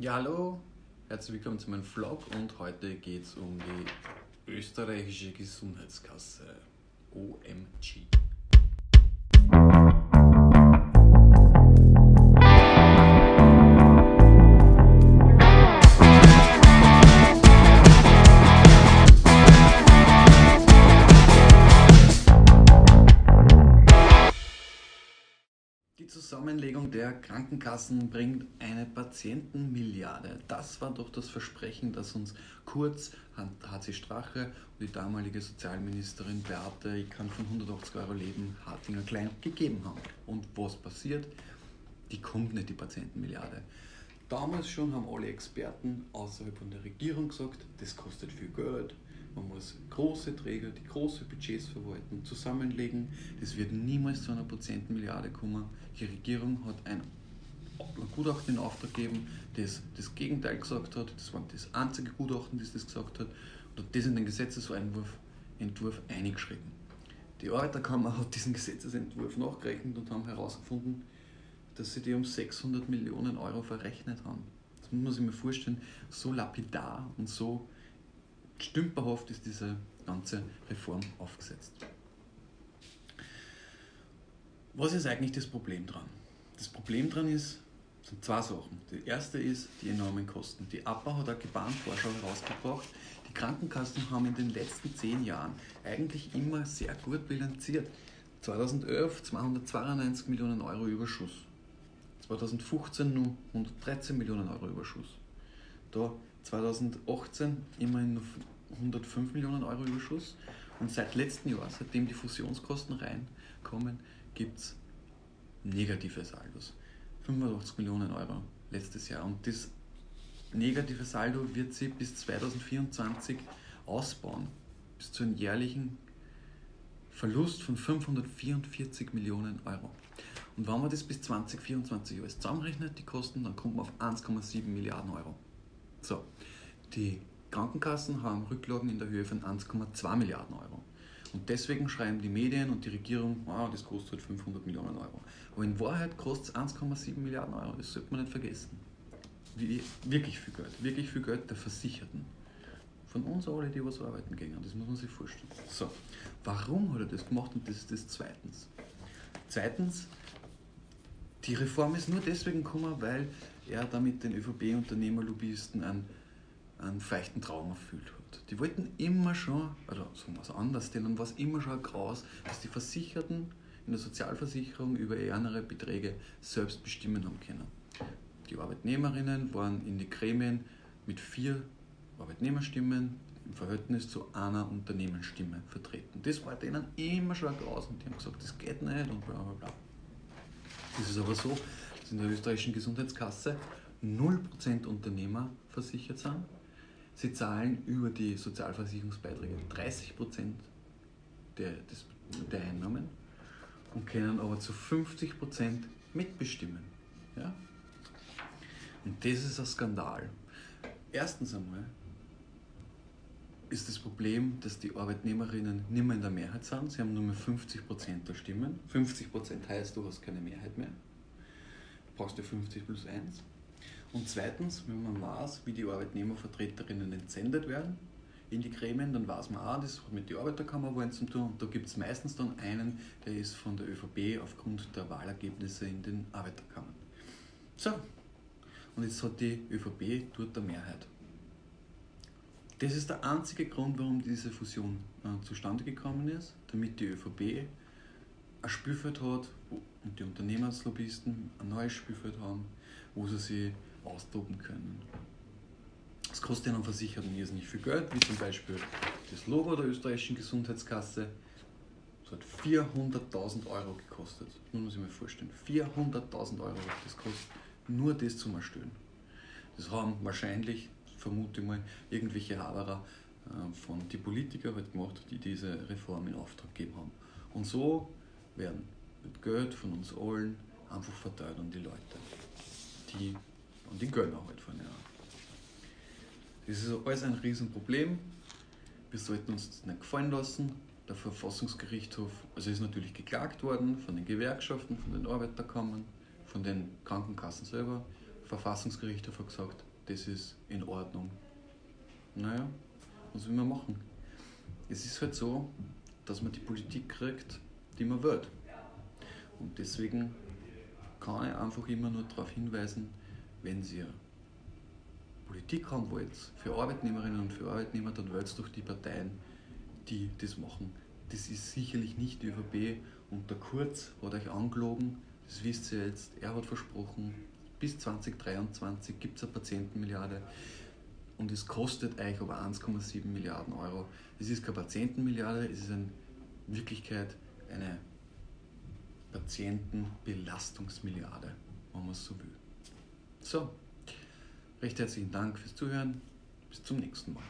Ja, hallo, herzlich willkommen zu meinem Vlog und heute geht es um die österreichische Gesundheitskasse OMG. Zusammenlegung der Krankenkassen bringt eine Patientenmilliarde. Das war doch das Versprechen, das uns Kurz, HC Strache und die damalige Sozialministerin Beate, ich kann von 180 Euro leben, Hartinger Klein gegeben haben. Und was passiert? Die kommt nicht, die Patientenmilliarde. Damals schon haben alle Experten außerhalb von der Regierung gesagt, das kostet viel Geld, man muss große Träger, die große Budgets verwalten, zusammenlegen. Das wird niemals zu einer Patientenmilliarde kommen. Die Regierung hat ein Gutachten in Auftrag gegeben, das das Gegenteil gesagt hat. Das war das einzige Gutachten, das das gesagt hat. Und hat das in den Gesetzesentwurf Entwurf eingeschrieben. Die Arbeiterkammer hat diesen Gesetzesentwurf nachgerechnet und haben herausgefunden, dass sie die um 600 Millionen Euro verrechnet haben. Das muss man sich mal vorstellen, so lapidar und so stümperhaft ist diese ganze Reform aufgesetzt. Was ist eigentlich das Problem dran? Das Problem dran ist, sind zwei Sachen. Die erste ist die enormen Kosten. Die APA hat eine Gebahnvorschau herausgebracht. Die Krankenkassen haben in den letzten zehn Jahren eigentlich immer sehr gut bilanziert. 2011 292 Millionen Euro Überschuss. 2015 nur 113 Millionen Euro Überschuss. Da 2018 immerhin 105 Millionen Euro Überschuss. Und seit letztem Jahr, seitdem die Fusionskosten reinkommen, gibt es negative Saldos. 85 Millionen Euro letztes Jahr. Und das negative Saldo wird sich bis 2024 ausbauen, bis zu einem jährlichen Verlust von 544 Millionen Euro. Und wenn man das bis 2024 alles zusammenrechnet, die Kosten, dann kommt man auf 1,7 Milliarden Euro. So, die Krankenkassen haben Rücklagen in der Höhe von 1,2 Milliarden Euro. Und deswegen schreiben die Medien und die Regierung, wow, das kostet 500 Millionen Euro. Aber in Wahrheit kostet es 1,7 Milliarden Euro, das sollte man nicht vergessen. Wie, wirklich viel Geld, wirklich viel Geld der Versicherten. Von uns alle, die was arbeiten gehen, das muss man sich vorstellen. So, warum hat er das gemacht? Und das ist das Zweitens. Zweitens, die Reform ist nur deswegen gekommen, weil er damit den ÖVP-Unternehmerlobbyisten einen, einen feuchten Traum erfüllt hat. Die wollten immer schon, oder sagen wir es anders, denen war es immer schon ein Graus, dass die Versicherten in der Sozialversicherung über ärmere Beträge selbst bestimmen haben können. Die Arbeitnehmerinnen waren in die Gremien mit vier Arbeitnehmerstimmen im Verhältnis zu einer Unternehmensstimme vertreten. Das war denen immer schon ein Graus und die haben gesagt, das geht nicht und bla bla bla. Es ist aber so, in der österreichischen Gesundheitskasse 0% Unternehmer versichert sind. Sie zahlen über die Sozialversicherungsbeiträge 30% der, des, der Einnahmen und können aber zu 50% mitbestimmen. Ja? Und das ist ein Skandal. Erstens einmal ist das Problem, dass die Arbeitnehmerinnen nicht mehr in der Mehrheit sind. Sie haben nur mehr 50% der Stimmen. 50% heißt, du hast keine Mehrheit mehr. Du brauchst ja 50 plus 1. Und zweitens, wenn man weiß, wie die Arbeitnehmervertreterinnen entsendet werden in die Gremien, dann weiß man auch, das hat mit der Arbeiterkammer wollen zu tun. Und da gibt es meistens dann einen, der ist von der ÖVP aufgrund der Wahlergebnisse in den Arbeiterkammern. So, und jetzt hat die ÖVP dort der Mehrheit. Das ist der einzige Grund, warum diese Fusion äh, zustande gekommen ist, damit die ÖVP ein Spielfeld hat und die Unternehmerslobbyisten ein neues Spielfeld haben, wo sie sich austoben können. Das kostet einen Versicherten irrsinnig viel Geld, wie zum Beispiel das Logo der österreichischen Gesundheitskasse. Das hat 400.000 Euro gekostet. Nun muss ich mir vorstellen, 400.000 Euro hat das kostet, nur das zu erstellen. Das haben wahrscheinlich vermute mal, irgendwelche Haberer äh, von die Politiker halt gemacht, die diese Reform in Auftrag gegeben haben. Und so werden mit Geld von uns allen einfach verteilt an die Leute, die und die Gönner halt von ja. Das ist alles ein Riesenproblem. Wir sollten uns das nicht gefallen lassen. Der Verfassungsgerichtshof, also ist natürlich geklagt worden von den Gewerkschaften, von den Arbeiterkammern, von den Krankenkassen selber, Verfassungsgerichtshof hat gesagt, das ist in Ordnung. Naja, was will man machen? Es ist halt so, dass man die Politik kriegt, die man will. Und deswegen kann ich einfach immer nur darauf hinweisen, wenn ihr Politik haben wollt, für Arbeitnehmerinnen und für Arbeitnehmer, dann wählt doch die Parteien, die das machen. Das ist sicherlich nicht die ÖVP und der Kurz hat euch angelogen, das wisst ihr jetzt, er hat versprochen, bis 2023 gibt es eine Patientenmilliarde und es kostet euch aber 1,7 Milliarden Euro. Es ist keine Patientenmilliarde, es ist in Wirklichkeit eine Patientenbelastungsmilliarde, wenn man es so will. So, recht herzlichen Dank fürs Zuhören. Bis zum nächsten Mal.